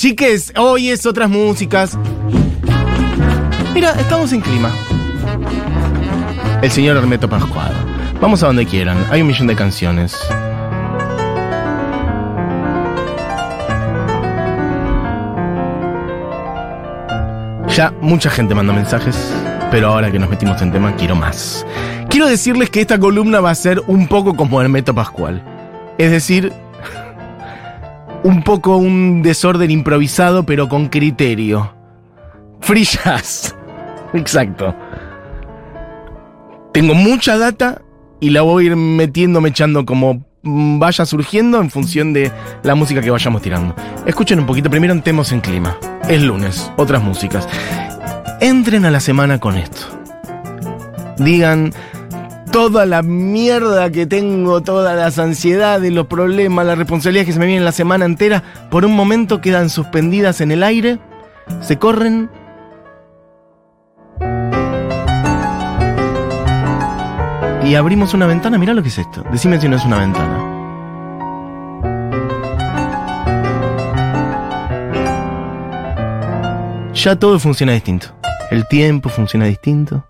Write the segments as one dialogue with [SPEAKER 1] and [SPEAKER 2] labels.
[SPEAKER 1] Chiques, hoy es otras músicas. Mira, estamos en clima. El señor Hermeto Pascual. Vamos a donde quieran, hay un millón de canciones. Ya mucha gente mandó mensajes, pero ahora que nos metimos en tema, quiero más. Quiero decirles que esta columna va a ser un poco como Hermeto Pascual. Es decir, un poco un desorden improvisado, pero con criterio. Free. Exacto. Tengo mucha data y la voy a ir metiendo, echando como vaya surgiendo en función de la música que vayamos tirando. Escuchen un poquito, primero entremos en clima. Es lunes, otras músicas. Entren a la semana con esto. Digan toda la mierda que tengo, todas las ansiedades, los problemas, las responsabilidades que se me vienen la semana entera, por un momento quedan suspendidas en el aire, se corren y abrimos una ventana. Mirá lo que es esto. Decime si no es una ventana. Ya todo funciona distinto. El tiempo funciona distinto.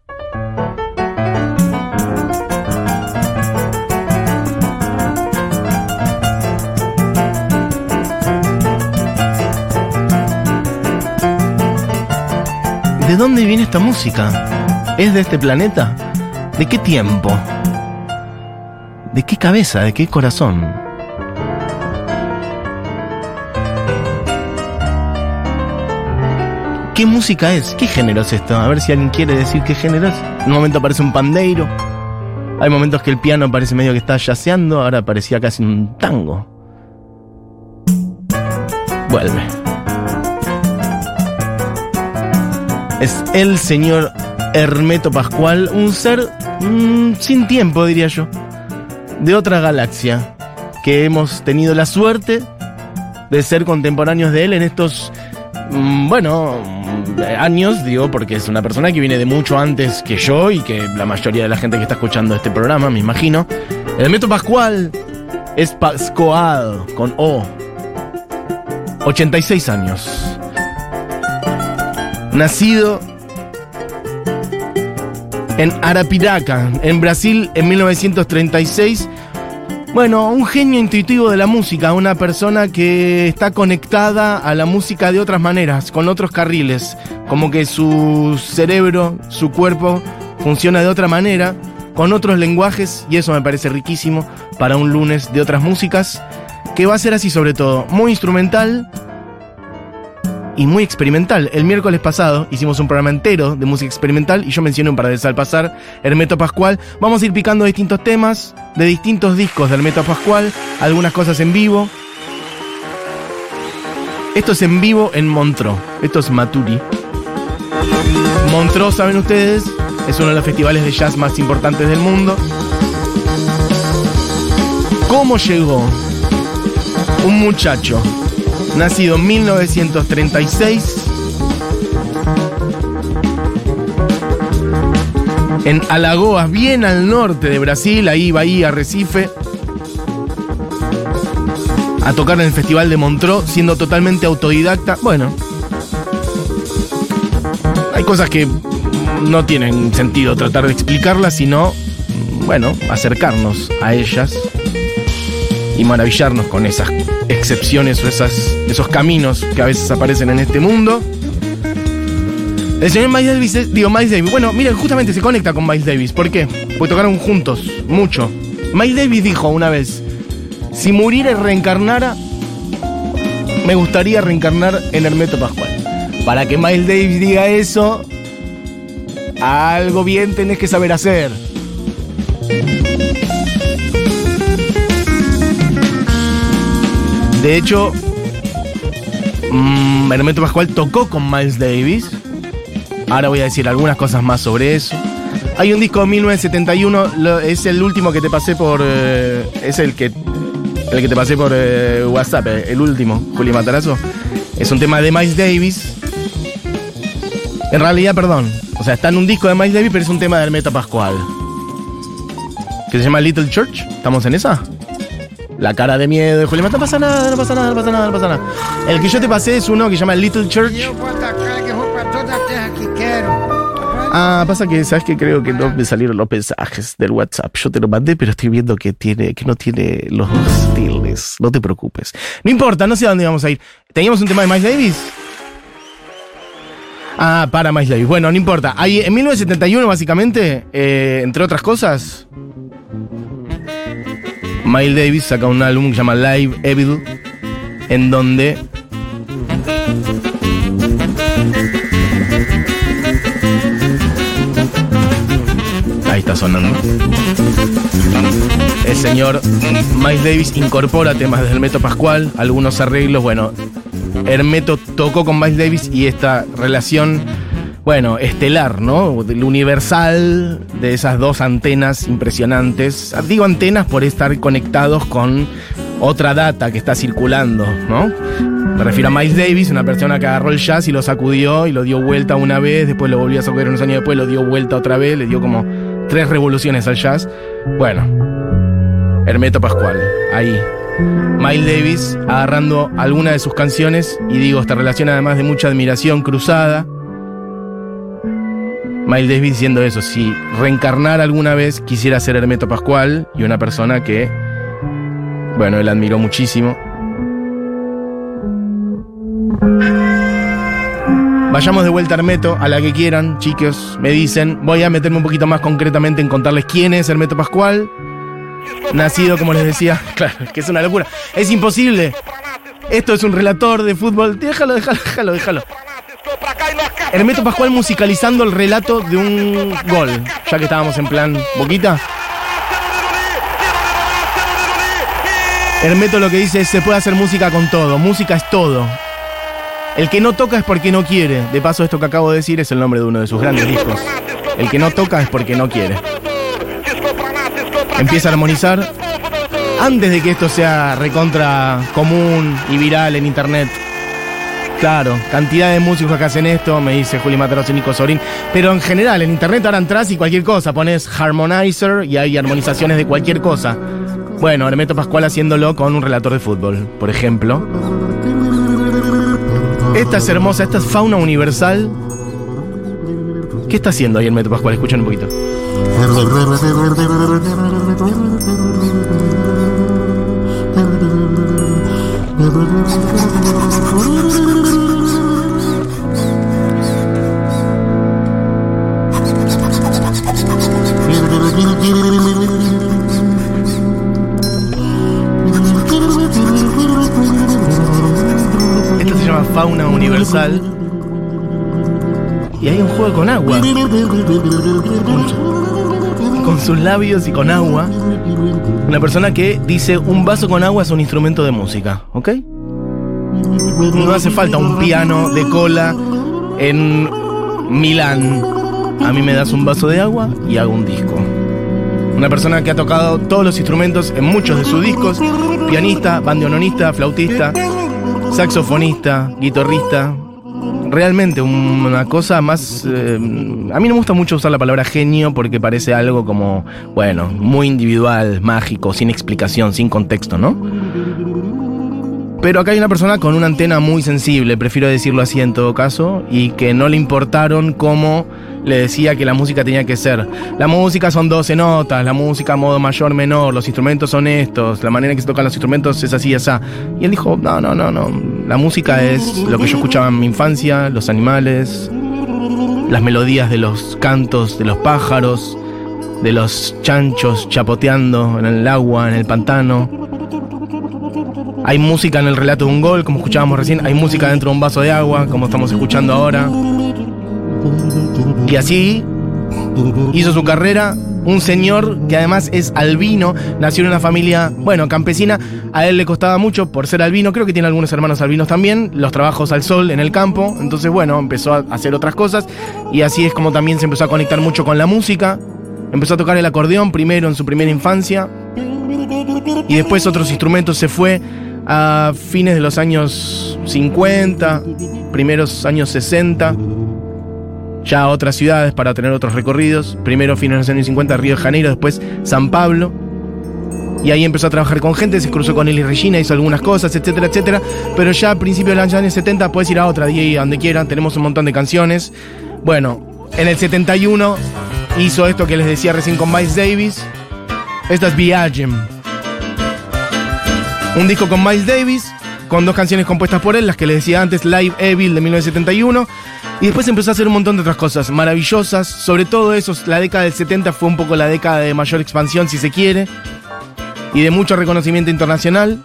[SPEAKER 1] ¿De dónde viene esta música? ¿Es de este planeta? ¿De qué tiempo? ¿De qué cabeza? ¿De qué corazón? ¿Qué música es? ¿Qué género es esto? A ver si alguien quiere decir qué género es. En un momento aparece un pandeiro. Hay momentos que el piano parece medio que está yaceando. Ahora parecía casi un tango. Vuelve. Es el señor Hermeto Pascual, un ser mm, sin tiempo, diría yo, de otra galaxia, que hemos tenido la suerte de ser contemporáneos de él en estos, mm, bueno, años, digo, porque es una persona que viene de mucho antes que yo y que la mayoría de la gente que está escuchando este programa, me imagino. Hermeto Pascual es Pascoal, con O. 86 años. Nacido en Arapiraca, en Brasil, en 1936. Bueno, un genio intuitivo de la música, una persona que está conectada a la música de otras maneras, con otros carriles, como que su cerebro, su cuerpo funciona de otra manera, con otros lenguajes, y eso me parece riquísimo para un lunes de otras músicas, que va a ser así sobre todo, muy instrumental, y muy experimental. El miércoles pasado hicimos un programa entero de música experimental y yo mencioné un par de veces al pasar Hermeto Pascual. Vamos a ir picando distintos temas de distintos discos de Hermeto Pascual, algunas cosas en vivo. Esto es en vivo en Montreux. Esto es Maturi. Montreux, saben ustedes, es uno de los festivales de jazz más importantes del mundo. ¿Cómo llegó un muchacho nacido en 1936 en Alagoas, bien al norte de Brasil, ahí Bahía, Recife, a tocar en el Festival de Montreux, siendo totalmente autodidacta. Bueno, hay cosas que no tienen sentido tratar de explicarlas, sino, bueno, acercarnos a ellas y maravillarnos con esas excepciones o esas, esos caminos que a veces aparecen en este mundo. El señor Miles Davis, digo Miles Davis, bueno, miren, justamente se conecta con Miles Davis. ¿Por qué? Porque tocaron juntos, mucho. Miles Davis dijo una vez, si muriera y reencarnara, me gustaría reencarnar en Hermeto Pascual. Para que Miles Davis diga eso, algo bien tenés que saber hacer. De hecho, mmm, Hermeto Pascual tocó con Miles Davis. Ahora voy a decir algunas cosas más sobre eso. Hay un disco de 1971, es el último que te pasé por. Eh, es el que. El que te pasé por eh, WhatsApp, eh, el último, Juli Matarazo. Es un tema de Miles Davis. En realidad, perdón. O sea, está en un disco de Miles Davis, pero es un tema de Hermeto Pascual. Que se llama Little Church. ¿Estamos en esa? La cara de miedo de Julián, no pasa nada, no pasa nada, no pasa nada, no pasa nada. El que yo te pasé es uno que se llama Little Church. Ah, pasa que sabes que creo que no me salieron los mensajes del WhatsApp. Yo te lo mandé, pero estoy viendo que tiene, que no tiene los dos tildes. No te preocupes. No importa, no sé a dónde íbamos a ir. ¿Teníamos un tema de Miles Davis? Ah, para Miles Davis. Bueno, no importa. Ahí, en 1971, básicamente, eh, entre otras cosas, Miles Davis saca un álbum que se llama Live Evil, en donde Ahí está sonando. El señor Miles Davis incorpora temas del Hermeto Pascual, algunos arreglos. Bueno, Hermeto tocó con Miles Davis y esta relación, bueno, estelar, ¿no? Del universal de esas dos antenas impresionantes. Digo antenas por estar conectados con otra data que está circulando, ¿no? Me refiero a Miles Davis, una persona que agarró el jazz y lo sacudió y lo dio vuelta una vez, después lo volvió a sacudir unos años después, lo dio vuelta otra vez, le dio como tres revoluciones al jazz. Bueno, Hermeto Pascual, ahí. Miles Davis agarrando alguna de sus canciones y digo, esta relación además de mucha admiración cruzada. Miles Davis diciendo eso, si reencarnar alguna vez quisiera ser Hermeto Pascual y una persona que, bueno, él admiró muchísimo. Vayamos de vuelta a Hermeto, a la que quieran, chicos, me dicen. Voy a meterme un poquito más concretamente en contarles quién es Hermeto Pascual. Nacido, como les decía, claro, que es una locura. Es imposible. Esto es un relator de fútbol. Déjalo, déjalo, déjalo, déjalo. Hermeto Pascual musicalizando el relato de un gol, ya que estábamos en plan boquita. Hermeto lo que dice es se puede hacer música con todo, música es todo. El que no toca es porque no quiere. De paso, esto que acabo de decir es el nombre de uno de sus grandes discos. El que no toca es porque no quiere. Empieza a armonizar antes de que esto sea recontra común y viral en internet. Claro, cantidad de músicos que hacen esto, me dice Juli Materos y Nico Sorín. Pero en general, en internet ahora entras y cualquier cosa, pones harmonizer y hay armonizaciones de cualquier cosa. Bueno, Hermeto Pascual haciéndolo con un relator de fútbol, por ejemplo. Esta es hermosa, esta es fauna universal. ¿Qué está haciendo ahí Hermeto Pascual? Escuchen un poquito. Llama fauna universal. Y hay un juego con agua. Con, con sus labios y con agua. Una persona que dice un vaso con agua es un instrumento de música, ¿ok? No hace falta un piano de cola en Milán. A mí me das un vaso de agua y hago un disco. Una persona que ha tocado todos los instrumentos en muchos de sus discos. Pianista, bandoneonista, flautista, saxofonista, guitarrista. Realmente una cosa más... eh, a mí no me gusta mucho usar la palabra genio porque parece algo como, bueno, muy individual, mágico, sin explicación, sin contexto, ¿no? Pero acá hay una persona con una antena muy sensible, prefiero decirlo así en todo caso, y que no le importaron cómo le decía que la música tenía que ser. La música son 12 notas, la música modo mayor, menor, los instrumentos son estos, la manera en que se tocan los instrumentos es así, esa. Y él dijo, no, no, no, no, la música es lo que yo escuchaba en mi infancia, los animales, las melodías de los cantos de los pájaros, de los chanchos chapoteando en el agua, en el pantano. Hay música en el relato de un gol, como escuchábamos recién. Hay música dentro de un vaso de agua, como estamos escuchando ahora. Y así hizo su carrera. Un señor que además es albino, nació en una familia, bueno, campesina. A él le costaba mucho por ser albino. Creo que tiene algunos hermanos albinos también. Los trabajos al sol en el campo. Entonces, bueno, empezó a hacer otras cosas. Y así es como también se empezó a conectar mucho con la música. Empezó a tocar el acordeón primero en su primera infancia. Y después otros instrumentos se fue a fines de los años 50, primeros años 60, ya a otras ciudades para tener otros recorridos. Primero fines de los años 50 Río de Janeiro, después San Pablo. y ahí empezó a trabajar con gente, se cruzó con y Regina, hizo algunas cosas, etcétera, etcétera. Pero ya a principios de los años 70 puedes ir a otra, DJ, donde quieran, tenemos un montón de canciones. Bueno, en el 71 hizo esto que les decía recién con Miles Davis. Esta es Viagem. Un disco con Miles Davis, con dos canciones compuestas por él, las que les decía antes, Live Evil de 1971. Y después empezó a hacer un montón de otras cosas maravillosas. Sobre todo eso, la década del 70 fue un poco la década de mayor expansión, si se quiere y de mucho reconocimiento internacional.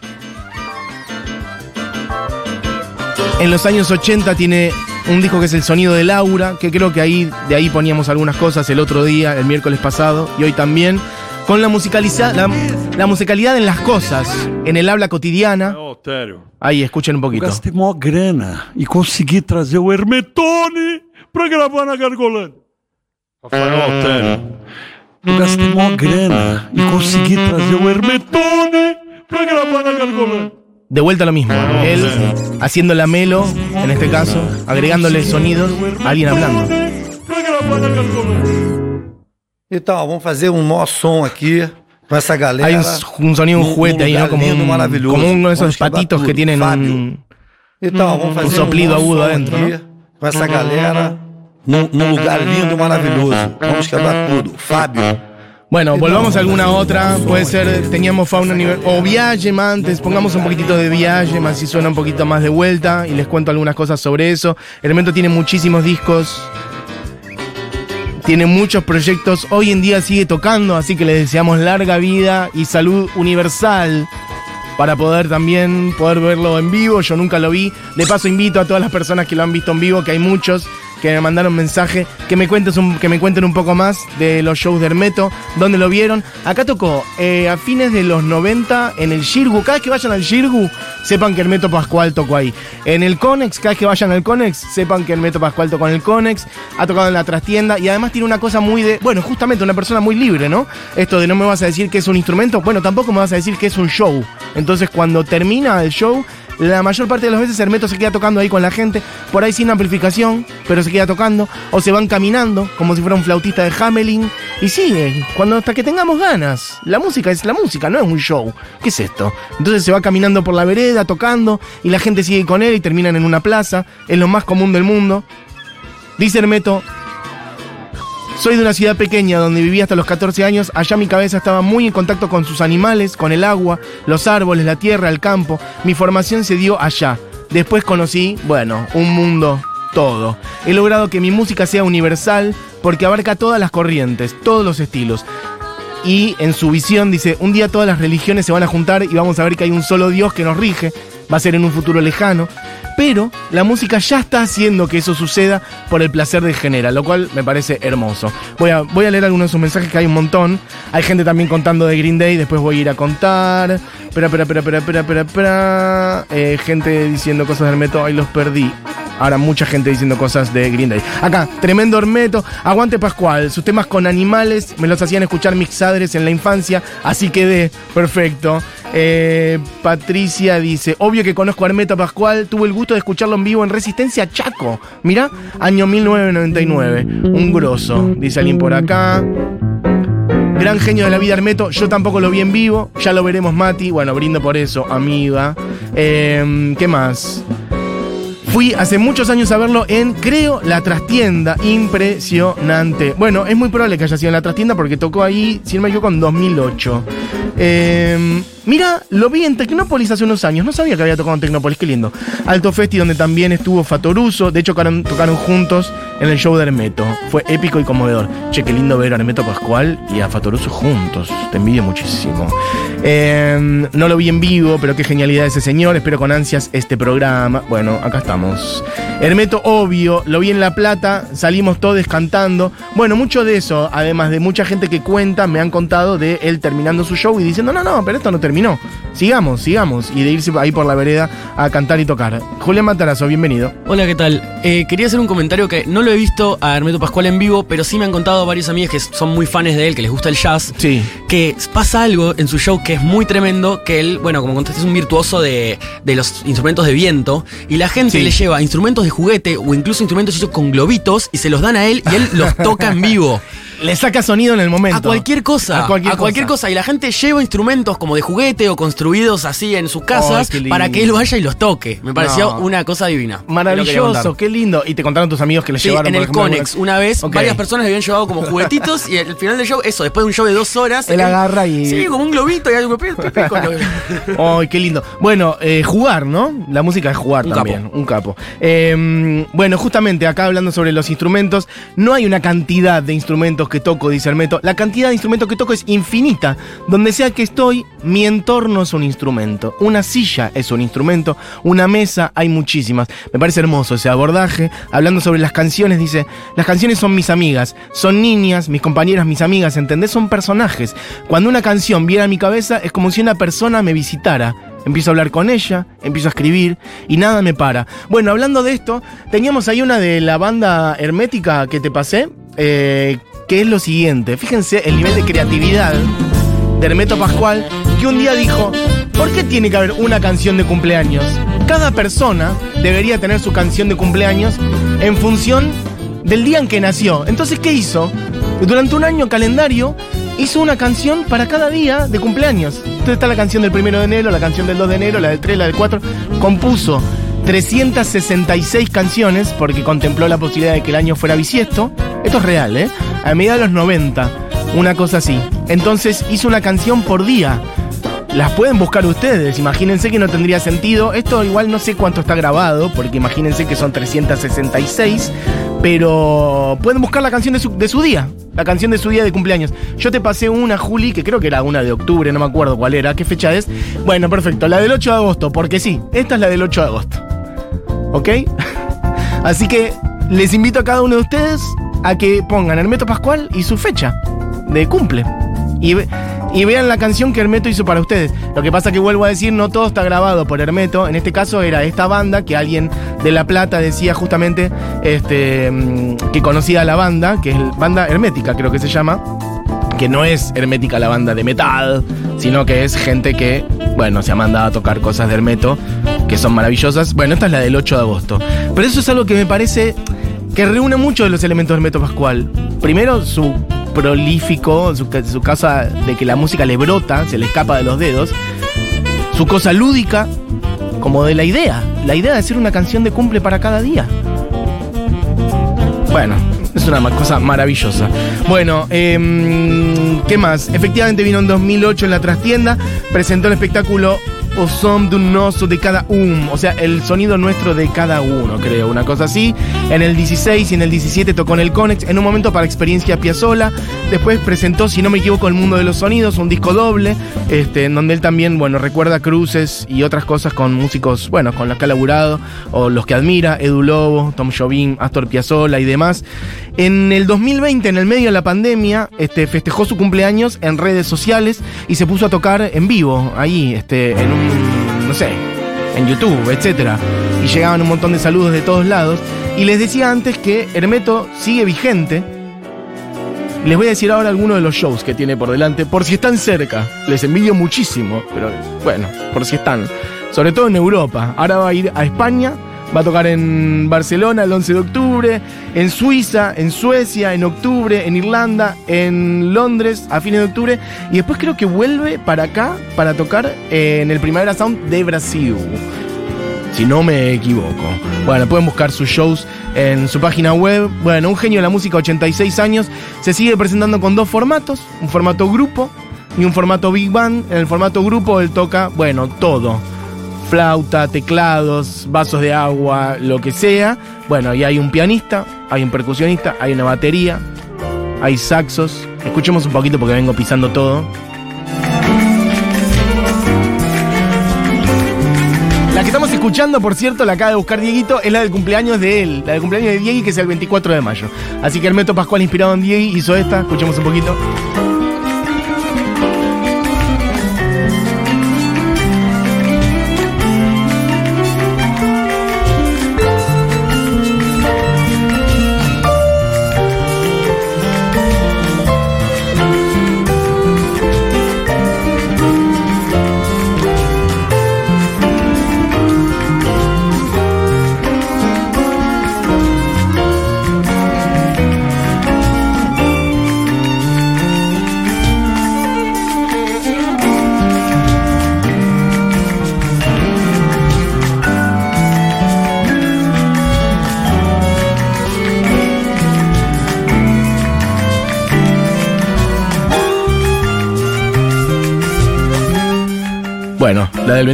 [SPEAKER 1] En los años 80 tiene un disco que es El Sonido de Laura, que creo que ahí, de ahí poníamos algunas cosas el otro día, el miércoles pasado, y hoy también, con la, musicaliza, la, la musicalidad en las cosas, en el habla cotidiana. Ahí, escuchen un poquito.
[SPEAKER 2] Gastei mó grana e consegui trazer o Hermetone pra gravar na Gargolândia. Rafael Altério. Eu gastei mó grana e consegui trazer o Hermetone pra gravar na Gargolândia.
[SPEAKER 1] De vuelta lo mismo, él haciendo la melo, en este caso, agregándole sonidos a alguien hablando.
[SPEAKER 3] Então, vamos fazer um maior som aqui com essa galera.
[SPEAKER 1] Hay un, un sonido, un
[SPEAKER 3] num-
[SPEAKER 1] juguete
[SPEAKER 3] num
[SPEAKER 1] ahí, ¿no? Como, un,
[SPEAKER 3] maravilhoso.
[SPEAKER 1] como uno de esos patitos que tienen
[SPEAKER 3] Fábio.
[SPEAKER 1] un...
[SPEAKER 3] Então, vamos fazer
[SPEAKER 1] soplido agudo adentro,
[SPEAKER 3] aqui
[SPEAKER 1] né?
[SPEAKER 3] com essa galera num, num lugar lindo, maravilhoso. Vamos quebrar tudo. Fábio.
[SPEAKER 1] Bueno, volvamos a alguna otra. Puede ser, teníamos Fauna Univer- o Viagem antes. Pongamos un poquitito de Viagem, así suena un poquito más de vuelta. Y les cuento algunas cosas sobre eso. Elemento tiene muchísimos discos. Tiene muchos proyectos. Hoy en día sigue tocando, así que le deseamos larga vida y salud universal. Para poder también poder verlo en vivo. Yo nunca lo vi. De paso invito a todas las personas que lo han visto en vivo, que hay muchos que me mandaron mensaje, que me, cuentes que me cuenten un poco más de los shows de Hermeto, dónde lo vieron. Acá tocó eh, a fines de los 90 en el Shirgu. Cada vez que vayan al Shirgu, sepan que Hermeto Pascual tocó ahí. En el Conex, cada vez que vayan al Conex, sepan que Hermeto Pascual tocó en el Conex. Ha tocado en la trastienda y además tiene una cosa muy de. Bueno, justamente una persona muy libre, ¿no? Esto de no me vas a decir que es un instrumento, bueno, tampoco me vas a decir que es un show. Entonces, cuando termina el show, la mayor parte de las veces Hermeto se queda tocando ahí con la gente, por ahí sin amplificación, pero se queda tocando, o se van caminando como si fuera un flautista de Hamelin, y sigue, cuando hasta que tengamos ganas. La música es la música, no es un show. ¿Qué es esto? Entonces se va caminando por la vereda, tocando, y la gente sigue con él y terminan en una plaza, es lo más común del mundo. Dice Hermeto, soy de una ciudad pequeña donde viví hasta los 14 años. Allá mi cabeza estaba muy en contacto con sus animales, con el agua, los árboles, la tierra, el campo. Mi formación se dio allá. Después conocí, bueno, un mundo todo. He logrado que mi música sea universal porque abarca todas las corrientes, todos los estilos. Y en su visión dice, un día todas las religiones se van a juntar y vamos a ver que hay un solo Dios que nos rige. Va a ser en un futuro lejano. Pero la música ya está haciendo que eso suceda por el placer de genera, lo cual me parece hermoso. Voy a, a leer algunos de sus mensajes que hay un montón. Hay gente también contando de Green Day, después voy a ir a contar. Espera, espera, espera, espera, espera, espera. Eh, gente diciendo cosas del método, ahí los perdí. Ahora mucha gente diciendo cosas de Green Day. Acá, tremendo Hermeto. Aguante Pascual. Sus temas con animales me los hacían escuchar mis padres en la infancia. Así quedé. Perfecto. Eh, Patricia dice, obvio que conozco a Hermeto Pascual. Tuve el gusto de escucharlo en vivo en Resistencia Chaco. Mirá, año 1999. Un grosso. Dice alguien por acá. Gran genio de la vida Hermeto, yo tampoco lo vi en vivo, ya lo veremos Mati, bueno, brindo por eso, amiga. Eh, ¿Qué más? Fui hace muchos años a verlo en, creo, La Trastienda. Impresionante. Bueno, es muy probable que haya sido en La Trastienda porque tocó ahí, si no me equivoco, en 2008. Eh, mira, lo vi en Tecnópolis hace unos años. No sabía que había tocado en Tecnópolis, qué lindo. Alto Festi, donde también estuvo Fatoruso. De hecho, tocaron, juntos en el show de Hermeto. Fue épico y conmovedor. Che, qué lindo ver a Hermeto Pascual y a Fatoruso juntos. Te envidio muchísimo. Eh, no lo vi en vivo, pero qué genialidad ese señor. Espero con ansias este programa. Bueno, acá estamos. Hermeto, obvio, lo vi en La Plata, salimos todos cantando. Bueno, mucho de eso, además de mucha gente que cuenta, me han contado de él terminando su show y diciendo, no, no, pero esto no terminó. Sigamos, sigamos. Y de irse ahí por la vereda a cantar y tocar. Julián Matarazo, bienvenido.
[SPEAKER 4] Hola, ¿qué tal? Eh, quería hacer un comentario que no lo he visto a Hermeto Pascual en vivo, pero sí me han contado varios amigos que son muy fans de él, que les gusta el jazz.
[SPEAKER 1] Sí.
[SPEAKER 4] Que pasa algo en su show que es muy tremendo, que él, bueno, como contaste, es un virtuoso de, de los instrumentos de viento, y la gente
[SPEAKER 1] Sí.
[SPEAKER 4] le lleva instrumentos de juguete o incluso instrumentos hechos con globitos y se los dan a él y él los toca en vivo.
[SPEAKER 1] Le saca sonido en el momento.
[SPEAKER 4] A cualquier cosa.
[SPEAKER 1] A cualquier, cosa.
[SPEAKER 4] cosa. Y la gente lleva instrumentos como de juguete o construidos así en sus casas para que él vaya y los toque. Me pareció
[SPEAKER 1] No.
[SPEAKER 4] una cosa divina.
[SPEAKER 1] Maravilloso, qué lindo. Y te contaron tus amigos que le
[SPEAKER 4] Sí,
[SPEAKER 1] llevaron
[SPEAKER 4] en el
[SPEAKER 1] ejemplo,
[SPEAKER 4] Conex, una vez, varias personas le habían llevado como juguetitos y al final del show, eso, después de un show de dos horas.
[SPEAKER 1] Él agarra y-
[SPEAKER 4] Sí, como un globito y algo.
[SPEAKER 1] Ay, qué lindo. Bueno, eh, jugar, ¿no? La música es jugar
[SPEAKER 4] Un
[SPEAKER 1] también.
[SPEAKER 4] capo.
[SPEAKER 1] Un capo. Eh, bueno, justamente acá hablando sobre los instrumentos, no hay una cantidad de instrumentos que toco, dice Hermeto. La cantidad de instrumentos que toco es infinita. Donde sea que estoy, mi entorno es un instrumento. Una silla es un instrumento. Una mesa, hay muchísimas. Me parece hermoso ese abordaje. Hablando sobre las canciones, dice: Las canciones son mis amigas, son niñas, mis compañeras, mis amigas, ¿entendés? Son personajes. Cuando una canción viene a mi cabeza, es como si una persona me visitara. Empiezo a hablar con ella, empiezo a escribir y nada me para. Bueno, hablando de esto, teníamos ahí una de la banda hermética que te pasé, eh, que es lo siguiente. Fíjense el nivel de creatividad de Hermeto Pascual, que un día dijo, ¿por qué tiene que haber una canción de cumpleaños? Cada persona debería tener su canción de cumpleaños en función del día en que nació. Entonces, ¿qué hizo? Durante un año calendario hizo una canción para cada día de cumpleaños. Entonces está la canción del primero de enero, la canción del 2 de enero, la del 3, la del 4. Compuso 366 canciones porque contempló la posibilidad de que el año fuera bisiesto. Esto es real, ¿eh? A mediados de los 90, una cosa así. Entonces hizo una canción por día. Las pueden buscar ustedes, imagínense que no tendría sentido. Esto igual no sé cuánto está grabado, porque imagínense que son 366, pero pueden buscar la canción de su, de su día, la canción de su día de cumpleaños. Yo te pasé una, Juli, que creo que era una de octubre, no me acuerdo cuál era, qué fecha es. Bueno, perfecto, la del 8 de agosto, porque sí, esta es la del 8 de agosto. ¿Ok? Así que les invito a cada uno de ustedes a que pongan Hermeto Pascual y su fecha de cumple. Y, ve- y vean la canción que Hermeto hizo para ustedes. Lo que pasa que vuelvo a decir, no todo está grabado por Hermeto. En este caso era esta banda que alguien de La Plata decía justamente este, mm, que conocía la banda, que es banda hermética creo que se llama que no es hermética la banda de metal, sino que es gente que, bueno, se ha mandado a tocar cosas de Hermeto que son maravillosas. Bueno, esta es la del 8 de agosto. Pero eso es algo que me parece que reúne mucho de los elementos de Hermeto Pascual. Primero, su prolífico, su, ca- su casa de que la música le brota, se le escapa de los dedos. Su cosa lúdica, como de la idea. La idea de hacer una canción de cumple para cada día. Bueno, es una cosa maravillosa. Bueno, em, ¿qué más? Efectivamente vino en 2008 en la trastienda, presentó el espectáculo O Som de un oso de cada um, o sea, el sonido nuestro de cada uno, creo, una cosa así. En el 16 y en el 17 tocó en el Conex, en un momento para Experiencia Piazzola. Después presentó, si no me equivoco, El Mundo de los Sonidos, un disco doble, este, en donde él también, bueno, recuerda cruces y otras cosas con músicos, bueno, con los que ha laburado, o los que admira, Edu Lobo, Tom Jobim, Astor Piazzolla y demás. En el 2020, en el medio de la pandemia, este, festejó su cumpleaños en redes sociales y se puso a tocar en vivo, ahí, este, en un, no sé, en YouTube, etcétera. Y llegaban un montón de saludos de todos lados. Y les decía antes que Hermeto sigue vigente. Les voy a decir ahora algunos de los shows que tiene por delante, por si están cerca. Les envidio muchísimo, pero bueno, por si están. Sobre todo en Europa. Ahora va a ir a España, va a tocar en Barcelona el 11 de octubre, en Suiza, en Suecia, en octubre, en Irlanda, en Londres a fines de octubre. Y después creo que vuelve para acá para tocar en el Primavera Sound de Brasil si no me equivoco. Bueno, pueden buscar sus shows en su página web. Bueno, un genio de la música, 86 años, se sigue presentando con dos formatos, un formato grupo y un formato big band. En el formato grupo él toca, bueno, todo. Flauta, teclados, vasos de agua, lo que sea. Bueno, y hay un pianista, hay un percusionista, hay una batería, hay saxos. Escuchemos un poquito porque vengo pisando todo. La que estamos escuchando, por cierto, la acaba de buscar Dieguito, es la del cumpleaños de él, la del cumpleaños de Diegui, que es el 24 de mayo. Así que Hermeto Pascual, inspirado en Diegui, hizo esta, escuchemos un poquito.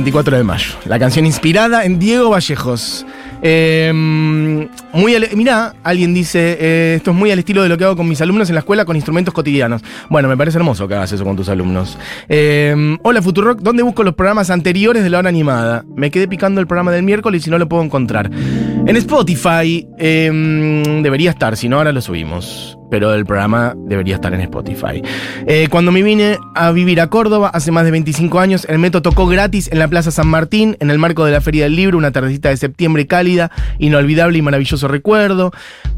[SPEAKER 1] 24 de mayo. La canción inspirada en Diego Vallejos. Eh, muy mirá, alguien dice, eh, esto es muy al estilo de lo que hago con mis alumnos en la escuela con instrumentos cotidianos. Bueno, me parece hermoso que hagas eso con tus alumnos. Eh, hola Futurock, ¿dónde busco los programas anteriores de la hora animada? Me quedé picando el programa del miércoles y no lo puedo encontrar. En Spotify eh, debería estar, si no ahora lo subimos. Pero el programa debería estar en Spotify. Eh, cuando me vine a vivir a Córdoba hace más de 25 años, el Meto tocó gratis en la Plaza San Martín, en el marco de la Feria del Libro, una tardecita de septiembre cálida, inolvidable y maravilloso recuerdo.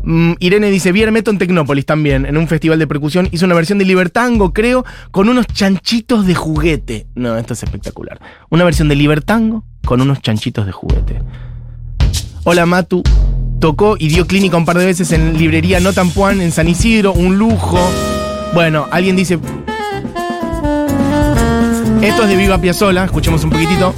[SPEAKER 1] Mm, Irene dice, vi el Meto en Tecnópolis también, en un festival de percusión. Hizo una versión de Libertango, creo, con unos chanchitos de juguete. No, esto es espectacular. Una versión de Libertango con unos chanchitos de juguete. Hola Matu. Tocó y dio clínica un par de veces en librería No Tampuan en San Isidro, un lujo. Bueno, alguien dice. Esto es de Viva Piazzola, escuchemos un poquitito.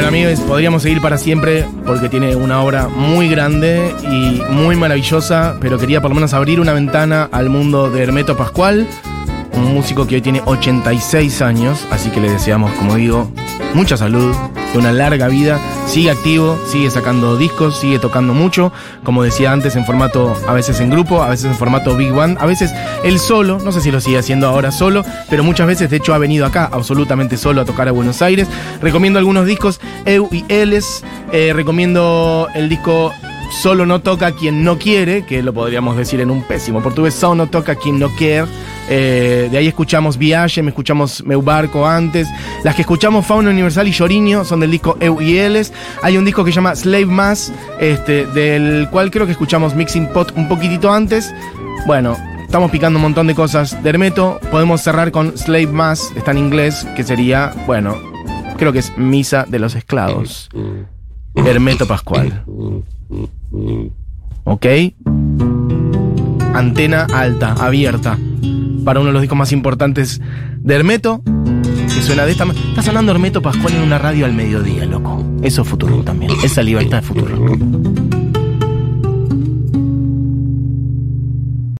[SPEAKER 1] Bueno, amigos, podríamos seguir para siempre porque tiene una obra muy grande y muy maravillosa, pero quería por lo menos abrir una ventana al mundo de Hermeto Pascual, un músico que hoy tiene 86 años, así que le deseamos, como digo, mucha salud, y una larga vida, sigue activo, sigue sacando discos, sigue tocando mucho, como decía antes, en formato a veces en grupo, a veces en formato big band, a veces él solo, no sé si lo sigue haciendo ahora solo, pero muchas veces de hecho ha venido acá absolutamente solo a tocar a Buenos Aires. Recomiendo algunos discos, Eu y Eles, eh, recomiendo el disco Solo no toca quien no quiere, que lo podríamos decir en un pésimo portugués, Só no toca quien no quiere. Eh, de ahí escuchamos Viaje, me escuchamos Meu Barco antes. Las que escuchamos Fauna Universal y Lloriño son del disco Eu y Eles. Hay un disco que se llama Slave Mass, este, del cual creo que escuchamos Mixing Pot un poquitito antes. Bueno, estamos picando un montón de cosas de Hermeto. Podemos cerrar con Slave Mass, está en inglés, que sería, bueno, creo que es Misa de los Esclavos. Hermeto Pascual. ¿Ok? Antena alta, abierta. Para uno de los discos más importantes de Hermeto. Que suena de esta manera. Está sonando Hermeto Pascual en una radio al mediodía, loco. Eso es futuro también. Esa libertad es futuro.